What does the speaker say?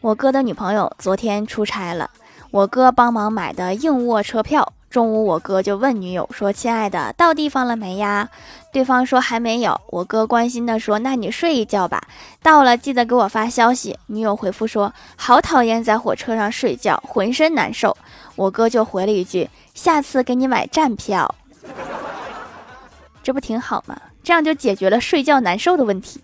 我哥的女朋友昨天出差了。我哥帮忙买的硬卧车票中午我哥就问女友说亲爱的到地方了没呀？对方说还没有。我哥关心的说那你睡一觉吧。到了记得给我发消息。女友回复说好讨厌在火车上睡觉浑身难受。我哥就回了一句下次给你买站票。这不挺好吗？这样就解决了睡觉难受的问题。